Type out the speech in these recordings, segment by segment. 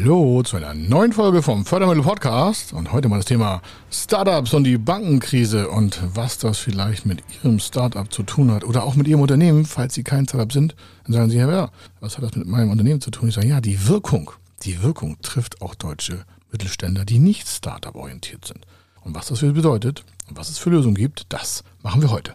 Hallo zu einer neuen Folge vom Fördermittel Podcast und heute mal das Thema Startups und die Bankenkrise und was das vielleicht mit Ihrem Startup zu tun hat oder auch mit Ihrem Unternehmen, falls Sie kein Startup sind. Dann sagen Sie, ja, was hat das mit meinem Unternehmen zu tun? Ich sage, ja, die Wirkung, die Wirkung trifft auch deutsche Mittelständler, die nicht Startup orientiert sind. Und was das für bedeutet und was es für Lösungen gibt, das machen wir heute.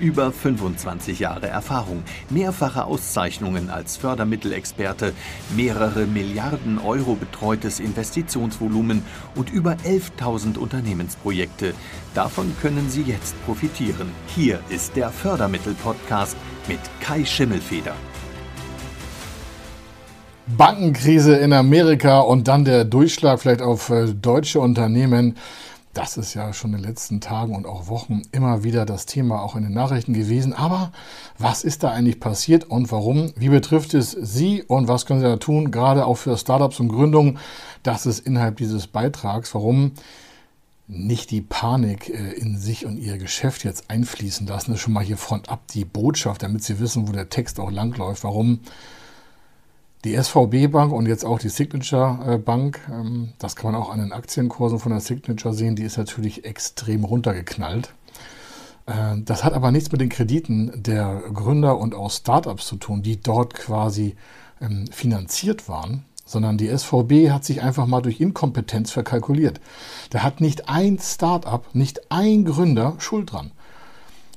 Über 25 Jahre Erfahrung, mehrfache Auszeichnungen als Fördermittelexperte, mehrere Milliarden Euro betreutes Investitionsvolumen und über 11.000 Unternehmensprojekte. Davon können Sie jetzt profitieren. Hier ist der Fördermittel-Podcast mit Kai Schimmelfeder. Bankenkrise in Amerika und dann der Durchschlag vielleicht auf äh, deutsche Unternehmen. Das ist ja schon in den letzten Tagen und auch Wochen immer wieder das Thema auch in den Nachrichten gewesen. Aber was ist da eigentlich passiert und warum? Wie betrifft es Sie und was können Sie da tun, gerade auch für Startups und Gründungen? Das ist innerhalb dieses Beitrags. Warum? nicht die Panik äh, in sich und ihr Geschäft jetzt einfließen lassen. Das ist schon mal hier front ab die Botschaft, damit Sie wissen, wo der Text auch langläuft. Warum die SVB Bank und jetzt auch die Signature äh, Bank, ähm, das kann man auch an den Aktienkursen von der Signature sehen, die ist natürlich extrem runtergeknallt. Äh, das hat aber nichts mit den Krediten der Gründer und auch Startups zu tun, die dort quasi ähm, finanziert waren, sondern die SVB hat sich einfach mal durch Inkompetenz verkalkuliert. Da hat nicht ein Startup, nicht ein Gründer Schuld dran.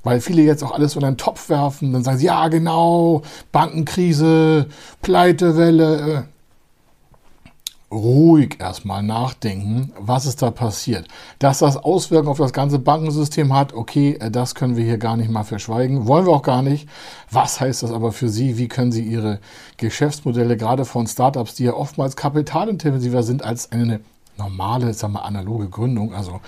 Weil viele jetzt auch alles in einen Topf werfen, dann sagen sie, ja genau, Bankenkrise, Pleitewelle. Ruhig erstmal nachdenken, was ist da passiert. Dass das Auswirkungen auf das ganze Bankensystem hat, okay, das können wir hier gar nicht mal verschweigen, wollen wir auch gar nicht. Was heißt das aber für Sie? Wie können Sie Ihre Geschäftsmodelle, gerade von Startups, die ja oftmals kapitalintensiver sind als eine normale, sagen wir, analoge Gründung. Also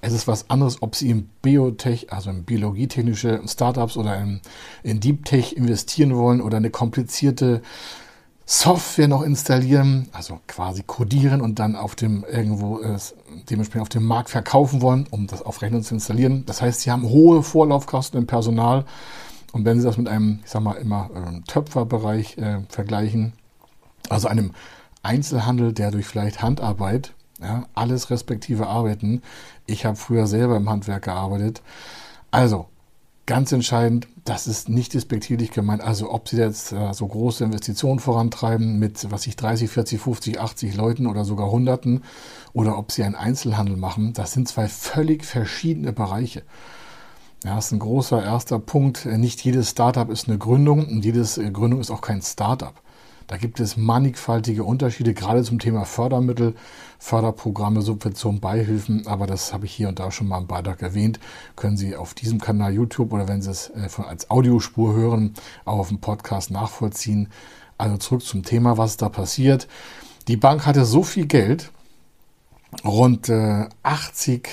es ist was anderes, ob Sie in Biotech, also in biologietechnische Startups oder in, in Deep Tech investieren wollen oder eine komplizierte Software noch installieren, also quasi codieren und dann auf dem irgendwo äh, dementsprechend auf dem Markt verkaufen wollen, um das auf Rechnung zu installieren. Das heißt, sie haben hohe Vorlaufkosten im Personal. Und wenn Sie das mit einem, ich sag mal, immer äh, Töpferbereich äh, vergleichen, also einem Einzelhandel, der durch vielleicht Handarbeit ja, alles respektive Arbeiten. Ich habe früher selber im Handwerk gearbeitet. Also, ganz entscheidend, das ist nicht despektierlich gemeint. Also, ob Sie jetzt äh, so große Investitionen vorantreiben mit, was ich 30, 40, 50, 80 Leuten oder sogar Hunderten oder ob Sie einen Einzelhandel machen, das sind zwei völlig verschiedene Bereiche. Ja, das ist ein großer erster Punkt. Nicht jedes Startup ist eine Gründung und jedes äh, Gründung ist auch kein Startup. Da gibt es mannigfaltige Unterschiede, gerade zum Thema Fördermittel, Förderprogramme, Subventionen, Beihilfen. Aber das habe ich hier und da schon mal im Beitrag erwähnt. Können Sie auf diesem Kanal YouTube oder wenn Sie es äh, als Audiospur hören, auch auf dem Podcast nachvollziehen. Also zurück zum Thema, was da passiert. Die Bank hatte so viel Geld, rund 80 äh,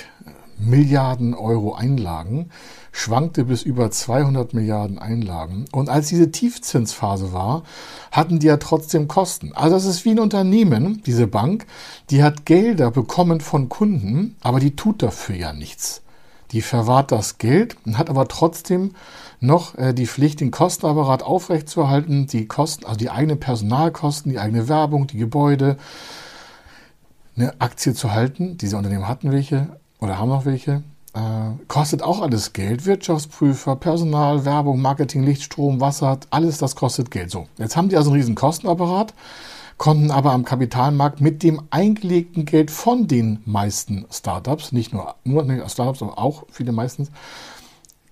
Milliarden Euro Einlagen, schwankte bis über 200 Milliarden Einlagen. Und als diese Tiefzinsphase war, hatten die ja trotzdem Kosten. Also das ist wie ein Unternehmen, diese Bank, die hat Gelder bekommen von Kunden, aber die tut dafür ja nichts. Die verwahrt das Geld und hat aber trotzdem noch äh, die Pflicht, den Kostenapparat aufrechtzuerhalten, die Kosten, also die eigenen Personalkosten, die eigene Werbung, die Gebäude, eine Aktie zu halten. Diese Unternehmen hatten welche, oder haben noch welche. Äh, kostet auch alles Geld. Wirtschaftsprüfer, Personal, Werbung, Marketing, Licht, Strom, Wasser, alles das kostet Geld. So, jetzt haben die also einen riesen Kostenapparat, konnten aber am Kapitalmarkt mit dem eingelegten Geld von den meisten Startups, nicht nur, nur Startups, aber auch viele meistens,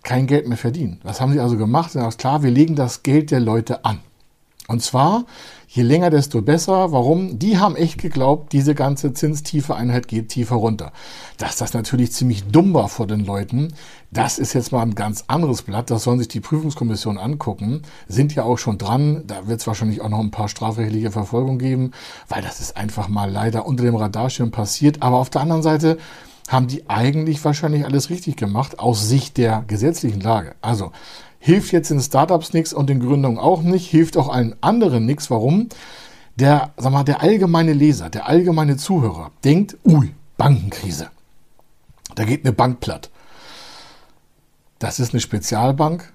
kein Geld mehr verdienen. Was haben sie also gemacht? Sie haben gesagt, klar, wir legen das Geld der Leute an. Und zwar, je länger, desto besser. Warum? Die haben echt geglaubt, diese ganze zinstiefe Einheit geht tiefer runter. Dass das natürlich ziemlich dumm war vor den Leuten, das ist jetzt mal ein ganz anderes Blatt. Das sollen sich die Prüfungskommission angucken. Sind ja auch schon dran. Da wird es wahrscheinlich auch noch ein paar strafrechtliche Verfolgungen geben, weil das ist einfach mal leider unter dem Radarschirm passiert. Aber auf der anderen Seite haben die eigentlich wahrscheinlich alles richtig gemacht aus Sicht der gesetzlichen Lage. Also Hilft jetzt den Startups nichts und den Gründungen auch nicht, hilft auch allen anderen nichts. Warum? Der, sag mal, der allgemeine Leser, der allgemeine Zuhörer denkt, ui, Bankenkrise. Da geht eine Bank platt. Das ist eine Spezialbank,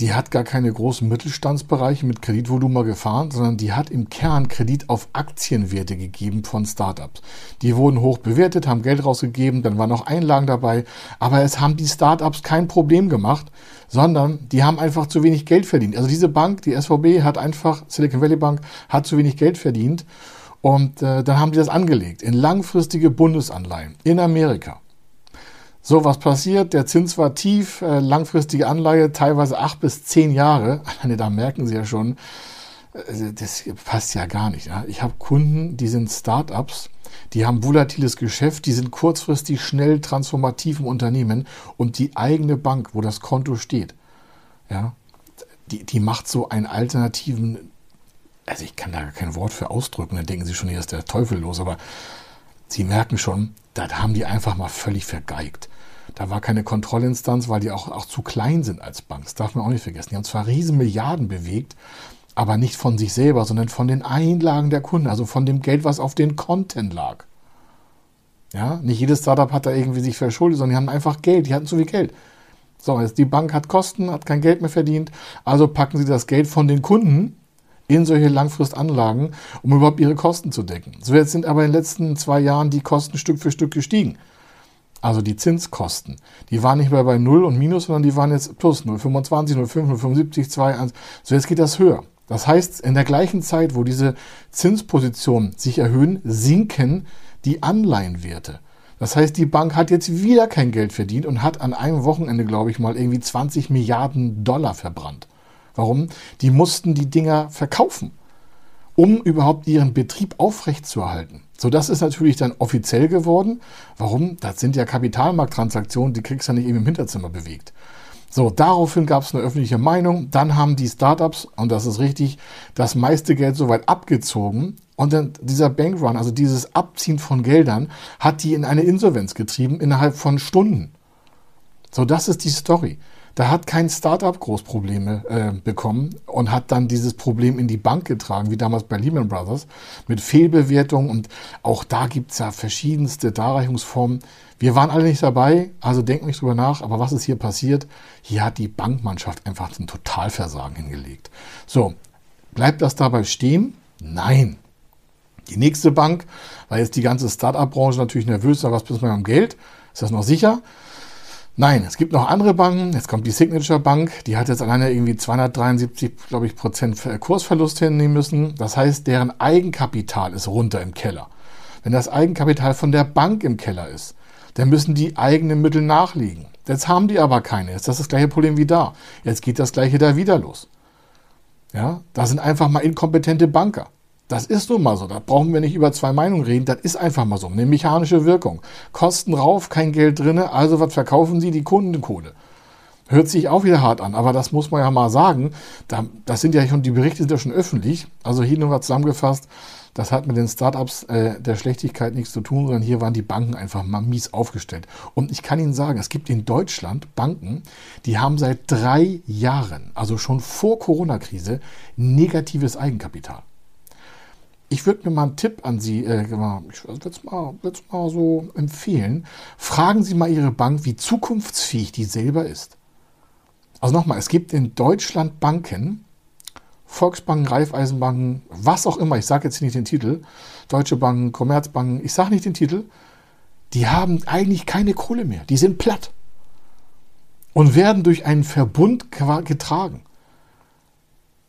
die hat gar keine großen Mittelstandsbereiche mit Kreditvolumen gefahren, sondern die hat im Kern Kredit auf Aktienwerte gegeben von Startups. Die wurden hoch bewertet, haben Geld rausgegeben, dann waren noch Einlagen dabei, aber es haben die Startups kein Problem gemacht, sondern die haben einfach zu wenig Geld verdient. Also diese Bank, die SVB, hat einfach, Silicon Valley Bank, hat zu wenig Geld verdient und äh, dann haben die das angelegt in langfristige Bundesanleihen in Amerika. So, was passiert? Der Zins war tief, äh, langfristige Anleihe, teilweise acht bis zehn Jahre. Da merken Sie ja schon, äh, das passt ja gar nicht. Ich habe Kunden, die sind Startups, die haben volatiles Geschäft, die sind kurzfristig schnell transformativ im Unternehmen und die eigene Bank, wo das Konto steht, die, die macht so einen alternativen, also ich kann da kein Wort für ausdrücken, dann denken Sie schon, hier ist der Teufel los, aber Sie merken schon, da haben die einfach mal völlig vergeigt. Da war keine Kontrollinstanz, weil die auch, auch zu klein sind als Bank. Das darf man auch nicht vergessen. Die haben zwar riesen Milliarden bewegt, aber nicht von sich selber, sondern von den Einlagen der Kunden, also von dem Geld, was auf den Konten lag. Ja, nicht jedes Startup hat da irgendwie sich verschuldet, sondern die haben einfach Geld, die hatten zu viel Geld. So, jetzt die Bank hat Kosten, hat kein Geld mehr verdient, also packen sie das Geld von den Kunden in solche Langfristanlagen, um überhaupt ihre Kosten zu decken. So jetzt sind aber in den letzten zwei Jahren die Kosten Stück für Stück gestiegen also die Zinskosten, die waren nicht mehr bei 0 und Minus, sondern die waren jetzt plus 0,25, 0,5, 0,75, 2, 1. So, jetzt geht das höher. Das heißt, in der gleichen Zeit, wo diese Zinspositionen sich erhöhen, sinken die Anleihenwerte. Das heißt, die Bank hat jetzt wieder kein Geld verdient und hat an einem Wochenende, glaube ich mal, irgendwie 20 Milliarden Dollar verbrannt. Warum? Die mussten die Dinger verkaufen um überhaupt ihren Betrieb aufrechtzuerhalten. So, das ist natürlich dann offiziell geworden. Warum? Das sind ja Kapitalmarkttransaktionen, die kriegst du ja nicht eben im Hinterzimmer bewegt. So, daraufhin gab es eine öffentliche Meinung. Dann haben die Startups, und das ist richtig, das meiste Geld soweit abgezogen. Und dann dieser Bankrun, also dieses Abziehen von Geldern, hat die in eine Insolvenz getrieben innerhalb von Stunden. So, das ist die Story. Da hat kein Startup Großprobleme äh, bekommen und hat dann dieses Problem in die Bank getragen, wie damals bei Lehman Brothers, mit Fehlbewertung. Und auch da gibt es ja verschiedenste Darreichungsformen. Wir waren alle nicht dabei, also denkt nicht drüber nach. Aber was ist hier passiert? Hier hat die Bankmannschaft einfach ein Totalversagen hingelegt. So, bleibt das dabei stehen? Nein. Die nächste Bank, weil jetzt die ganze Startup-Branche natürlich nervös ist, was bist du mit dem Geld? Ist das noch sicher? Nein, es gibt noch andere Banken. Jetzt kommt die Signature Bank. Die hat jetzt alleine irgendwie 273, glaube ich, Prozent Kursverlust hinnehmen müssen. Das heißt, deren Eigenkapital ist runter im Keller. Wenn das Eigenkapital von der Bank im Keller ist, dann müssen die eigenen Mittel nachlegen. Jetzt haben die aber keine. Jetzt ist das das gleiche Problem wie da. Jetzt geht das gleiche da wieder los. Ja, da sind einfach mal inkompetente Banker. Das ist nun mal so. Da brauchen wir nicht über zwei Meinungen reden. Das ist einfach mal so. Eine mechanische Wirkung. Kosten rauf, kein Geld drin. Also was verkaufen Sie? Die Kundenkohle. Hört sich auch wieder hart an, aber das muss man ja mal sagen. das sind ja schon, die Berichte sind ja schon öffentlich. Also hier nur mal zusammengefasst. Das hat mit den Startups äh, der Schlechtigkeit nichts zu tun, sondern hier waren die Banken einfach mal mies aufgestellt. Und ich kann Ihnen sagen, es gibt in Deutschland Banken, die haben seit drei Jahren, also schon vor Corona-Krise, negatives Eigenkapital ich würde mir mal einen Tipp an Sie, äh, ich würde es mal, mal so empfehlen. Fragen Sie mal Ihre Bank, wie zukunftsfähig die selber ist. Also nochmal, es gibt in Deutschland Banken, Volksbanken, Raiffeisenbanken, was auch immer, ich sage jetzt nicht den Titel, Deutsche Banken, Commerzbanken, ich sage nicht den Titel, die haben eigentlich keine Kohle mehr, die sind platt und werden durch einen Verbund getragen.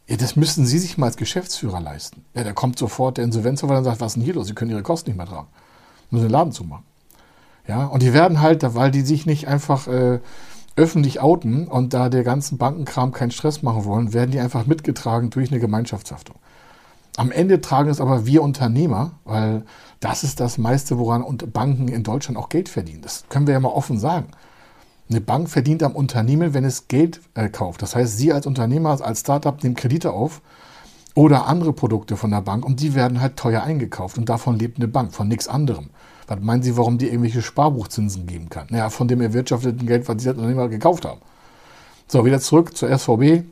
Ja, das müssten Sie sich mal als Geschäftsführer leisten. Ja, da kommt sofort der Insolvenzverwalter und sagt, was ist denn hier los? Sie können Ihre Kosten nicht mehr tragen. Müssen den Laden zumachen. Ja, und die werden halt, weil die sich nicht einfach äh, öffentlich outen und da der ganzen Bankenkram keinen Stress machen wollen, werden die einfach mitgetragen durch eine Gemeinschaftshaftung. Am Ende tragen es aber wir Unternehmer, weil das ist das meiste, woran Banken in Deutschland auch Geld verdienen. Das können wir ja mal offen sagen. Eine Bank verdient am Unternehmen, wenn es Geld äh, kauft. Das heißt, Sie als Unternehmer, als Startup nehmen Kredite auf oder andere Produkte von der Bank und die werden halt teuer eingekauft und davon lebt eine Bank, von nichts anderem. Was meinen Sie, warum die irgendwelche Sparbuchzinsen geben kann? Naja, von dem erwirtschafteten Geld, was Sie als Unternehmer gekauft haben. So, wieder zurück zur SVB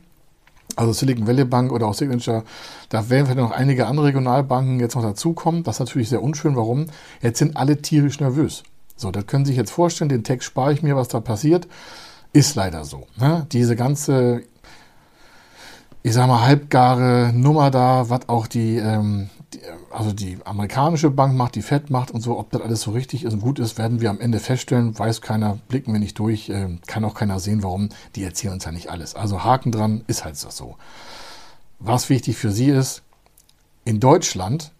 also Silicon Valley Bank oder auch Signature, da werden vielleicht noch einige andere Regionalbanken jetzt noch dazukommen. Das ist natürlich sehr unschön. Warum? Jetzt sind alle tierisch nervös. So, das können Sie sich jetzt vorstellen, den Text spare ich mir, was da passiert. Ist leider so. Ne? Diese ganze, ich sag mal, halbgare Nummer da, was auch die, ähm, die, also die amerikanische Bank macht, die Fed macht und so, ob das alles so richtig ist und gut ist, werden wir am Ende feststellen. Weiß keiner, blicken wir nicht durch, äh, kann auch keiner sehen, warum. Die erzählen uns ja nicht alles. Also Haken dran, ist halt so. Was wichtig für Sie ist, in Deutschland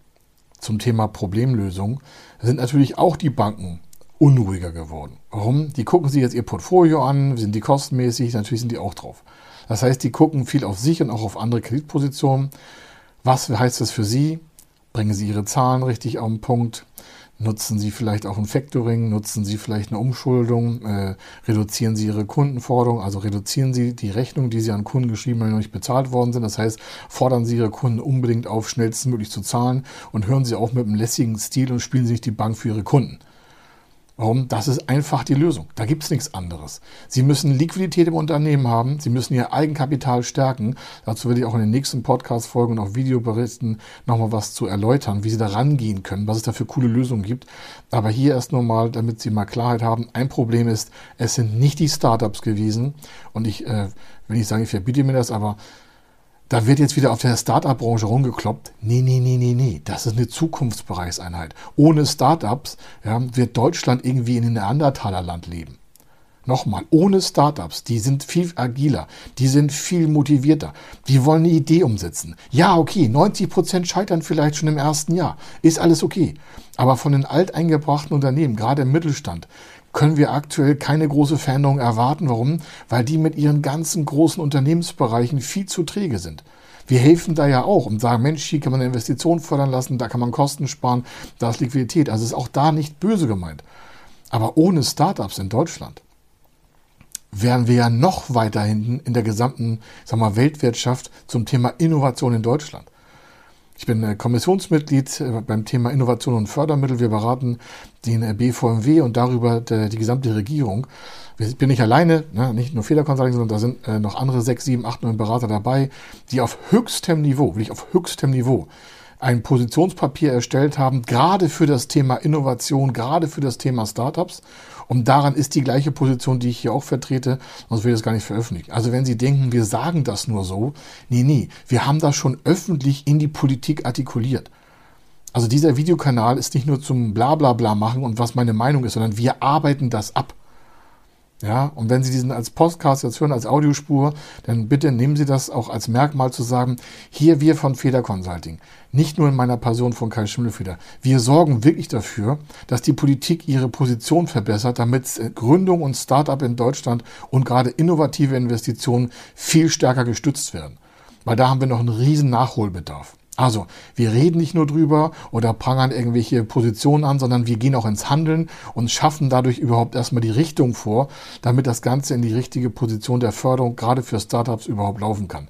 zum Thema Problemlösung sind natürlich auch die Banken unruhiger geworden. Warum? Die gucken sich jetzt ihr Portfolio an, sind die kostenmäßig, natürlich sind die auch drauf. Das heißt, die gucken viel auf sich und auch auf andere Kreditpositionen. Was heißt das für Sie? Bringen Sie Ihre Zahlen richtig auf den Punkt? Nutzen Sie vielleicht auch ein Factoring? Nutzen Sie vielleicht eine Umschuldung? Äh, reduzieren Sie Ihre Kundenforderung? Also reduzieren Sie die Rechnung, die Sie an Kunden geschrieben haben, die noch nicht bezahlt worden sind. Das heißt, fordern Sie Ihre Kunden unbedingt auf, schnellstmöglich zu zahlen und hören Sie auf mit einem lässigen Stil und spielen Sie nicht die Bank für Ihre Kunden. Warum? Das ist einfach die Lösung. Da gibt es nichts anderes. Sie müssen Liquidität im Unternehmen haben. Sie müssen Ihr Eigenkapital stärken. Dazu werde ich auch in den nächsten Podcast-Folgen und auch Videoberichten nochmal was zu erläutern, wie Sie da rangehen können, was es da für coole Lösungen gibt. Aber hier erst nochmal, damit Sie mal Klarheit haben. Ein Problem ist, es sind nicht die Startups gewesen. Und ich, äh, will nicht sagen, ich verbiete mir das, aber da wird jetzt wieder auf der Startup-Branche rumgekloppt. Nee, nee, nee, nee, nee. Das ist eine Zukunftsbereichseinheit. Ohne Startups ja, wird Deutschland irgendwie in einem Neandertalerland leben. Nochmal, ohne Startups, die sind viel agiler, die sind viel motivierter, die wollen eine Idee umsetzen. Ja, okay, 90 Prozent scheitern vielleicht schon im ersten Jahr, ist alles okay. Aber von den alteingebrachten Unternehmen, gerade im Mittelstand, können wir aktuell keine große Veränderung erwarten. Warum? Weil die mit ihren ganzen großen Unternehmensbereichen viel zu träge sind. Wir helfen da ja auch und sagen, Mensch, hier kann man eine Investition fördern lassen, da kann man Kosten sparen, da ist Liquidität. Also ist auch da nicht böse gemeint. Aber ohne Startups in Deutschland wären wir ja noch weiter hinten in der gesamten sag mal, Weltwirtschaft zum Thema Innovation in Deutschland. Ich bin äh, Kommissionsmitglied äh, beim Thema Innovation und Fördermittel. Wir beraten den äh, BVMW und darüber die gesamte Regierung. Ich bin nicht alleine, ne, nicht nur Federconsulting, sondern da sind noch andere sechs, sieben, acht, neun Berater dabei, die auf höchstem Niveau, wirklich auf höchstem Niveau, ein Positionspapier erstellt haben, gerade für das Thema Innovation, gerade für das Thema Startups und daran ist die gleiche Position, die ich hier auch vertrete, sonst ich das gar nicht veröffentlichen. Also wenn Sie denken, wir sagen das nur so, nee, nee, wir haben das schon öffentlich in die Politik artikuliert. Also dieser Videokanal ist nicht nur zum Blablabla machen und was meine Meinung ist, sondern wir arbeiten das ab. Ja, und wenn Sie diesen als Podcast jetzt hören, als Audiospur, dann bitte nehmen Sie das auch als Merkmal zu sagen, hier wir von Feder Consulting, nicht nur in meiner Person von Kai Schimmelfeder, wir sorgen wirklich dafür, dass die Politik ihre Position verbessert, damit Gründung und Start-up in Deutschland und gerade innovative Investitionen viel stärker gestützt werden. Weil da haben wir noch einen riesen Nachholbedarf. Also, wir reden nicht nur drüber oder prangern irgendwelche Positionen an, sondern wir gehen auch ins Handeln und schaffen dadurch überhaupt erstmal die Richtung vor, damit das Ganze in die richtige Position der Förderung gerade für Startups überhaupt laufen kann.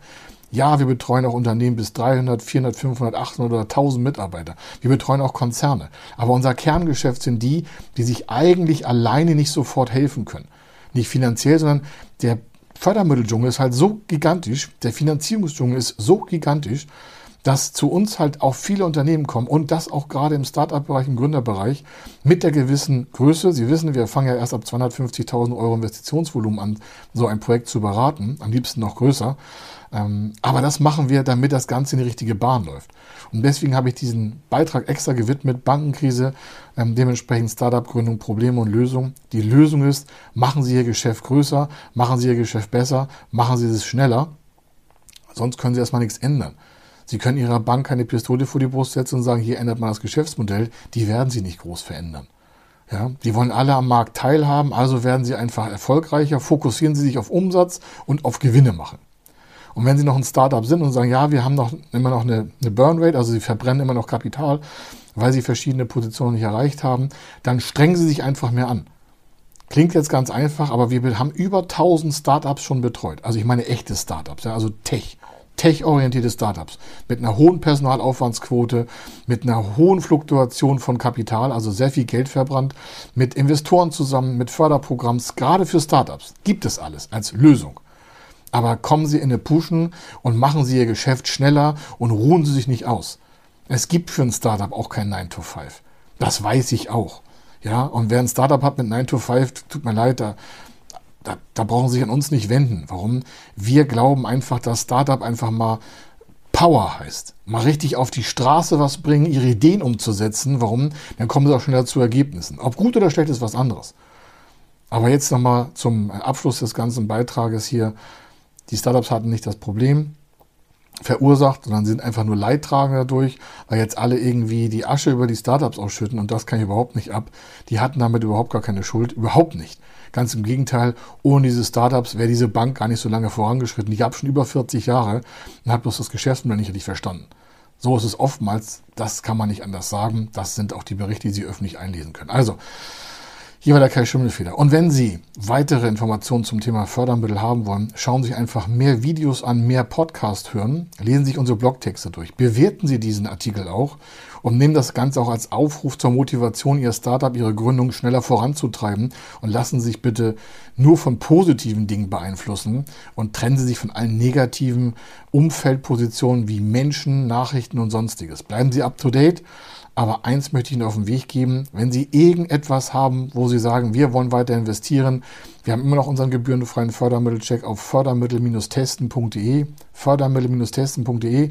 Ja, wir betreuen auch Unternehmen bis 300, 400, 500, 800 oder 1000 Mitarbeiter. Wir betreuen auch Konzerne. Aber unser Kerngeschäft sind die, die sich eigentlich alleine nicht sofort helfen können. Nicht finanziell, sondern der Fördermitteldschungel ist halt so gigantisch, der Finanzierungsdschungel ist so gigantisch, dass zu uns halt auch viele Unternehmen kommen und das auch gerade im Startup-Bereich, im Gründerbereich mit der gewissen Größe. Sie wissen, wir fangen ja erst ab 250.000 Euro Investitionsvolumen an, so ein Projekt zu beraten, am liebsten noch größer. Ähm, aber das machen wir, damit das Ganze in die richtige Bahn läuft. Und deswegen habe ich diesen Beitrag extra gewidmet, Bankenkrise, ähm, dementsprechend Startup-Gründung, Probleme und Lösungen. Die Lösung ist, machen Sie Ihr Geschäft größer, machen Sie Ihr Geschäft besser, machen Sie es schneller. Sonst können Sie erstmal nichts ändern. Sie können Ihrer Bank keine Pistole vor die Brust setzen und sagen, hier ändert man das Geschäftsmodell. Die werden Sie nicht groß verändern. Ja, die wollen alle am Markt teilhaben, also werden sie einfach erfolgreicher, fokussieren sie sich auf Umsatz und auf Gewinne machen. Und wenn sie noch ein Startup sind und sagen, ja, wir haben noch immer noch eine, eine Burn Rate, also sie verbrennen immer noch Kapital, weil sie verschiedene Positionen nicht erreicht haben, dann strengen sie sich einfach mehr an. Klingt jetzt ganz einfach, aber wir haben über 1000 Startups schon betreut. Also ich meine echte Startups, ja, also Tech tech-orientierte Startups mit einer hohen Personalaufwandsquote, mit einer hohen Fluktuation von Kapital, also sehr viel Geld verbrannt, mit Investoren zusammen, mit Förderprogramms, gerade für Startups. Gibt es alles als Lösung. Aber kommen Sie in eine Pushen und machen Sie Ihr Geschäft schneller und ruhen Sie sich nicht aus. Es gibt für ein Startup auch kein 9 to 5. Das weiß ich auch. Ja, und wer ein Startup hat mit 9 to 5, tut mir leid, da da, da brauchen Sie sich an uns nicht wenden. Warum? Wir glauben einfach, dass Startup einfach mal Power heißt. Mal richtig auf die Straße was bringen, ihre Ideen umzusetzen. Warum? Dann kommen sie auch schneller zu Ergebnissen. Ob gut oder schlecht ist was anderes. Aber jetzt nochmal zum Abschluss des ganzen Beitrages hier. Die Startups hatten nicht das Problem verursacht, sondern sind einfach nur Leidtragende dadurch, weil jetzt alle irgendwie die Asche über die Startups ausschütten und das kann ich überhaupt nicht ab. Die hatten damit überhaupt gar keine Schuld, überhaupt nicht. Ganz im Gegenteil, ohne diese Startups wäre diese Bank gar nicht so lange vorangeschritten. Ich habe schon über 40 Jahre und habe bloß das Geschäftsmodell nicht richtig verstanden. So ist es oftmals, das kann man nicht anders sagen. Das sind auch die Berichte, die Sie öffentlich einlesen können. Also, hier war der Kai Schimmelfeder. Und wenn Sie weitere Informationen zum Thema Fördermittel haben wollen, schauen Sie sich einfach mehr Videos an, mehr Podcast hören, lesen Sie sich unsere Blogtexte durch, bewerten Sie diesen Artikel auch und nehmen das Ganze auch als Aufruf zur Motivation, Ihr Startup, Ihre Gründung schneller voranzutreiben und lassen Sie sich bitte nur von positiven Dingen beeinflussen und trennen Sie sich von allen negativen Umfeldpositionen wie Menschen, Nachrichten und sonstiges. Bleiben Sie up to date aber eins möchte ich Ihnen auf den Weg geben. Wenn Sie irgendetwas haben, wo Sie sagen, wir wollen weiter investieren, wir haben immer noch unseren gebührenfreien Fördermittelcheck auf fördermittel-testen.de, fördermittel-testen.de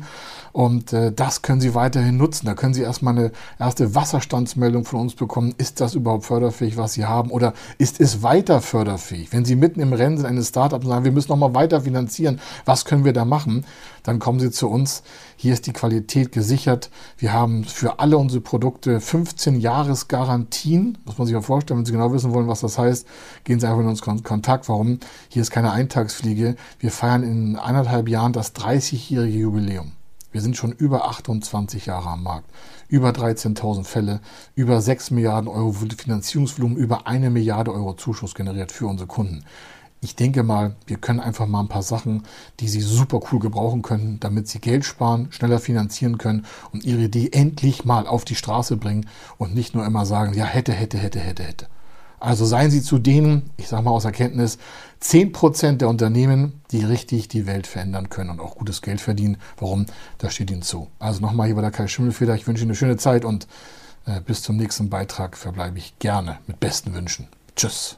und äh, das können Sie weiterhin nutzen. Da können Sie erstmal eine erste Wasserstandsmeldung von uns bekommen. Ist das überhaupt förderfähig, was Sie haben oder ist es weiter förderfähig? Wenn Sie mitten im Rennen sind eines Startups und sagen, wir müssen nochmal weiter finanzieren, was können wir da machen? Dann kommen Sie zu uns. Hier ist die Qualität gesichert. Wir haben für alle unsere Produkte 15 Jahresgarantien. Muss man sich mal vorstellen, wenn Sie genau wissen wollen, was das heißt, gehen Sie einfach in uns Kontakt. Warum? Hier ist keine Eintagsfliege. Wir feiern in eineinhalb Jahren das 30-jährige Jubiläum. Wir sind schon über 28 Jahre am Markt. Über 13.000 Fälle, über 6 Milliarden Euro Finanzierungsvolumen, über eine Milliarde Euro Zuschuss generiert für unsere Kunden. Ich denke mal, wir können einfach mal ein paar Sachen, die Sie super cool gebrauchen können, damit Sie Geld sparen, schneller finanzieren können und Ihre Idee endlich mal auf die Straße bringen und nicht nur immer sagen, ja, hätte, hätte, hätte, hätte, hätte. Also seien Sie zu denen, ich sage mal aus Erkenntnis, 10% der Unternehmen, die richtig die Welt verändern können und auch gutes Geld verdienen. Warum? Das steht Ihnen zu. Also nochmal hier bei der Kai Schimmelfeder. Ich wünsche Ihnen eine schöne Zeit und äh, bis zum nächsten Beitrag verbleibe ich gerne mit besten Wünschen. Tschüss.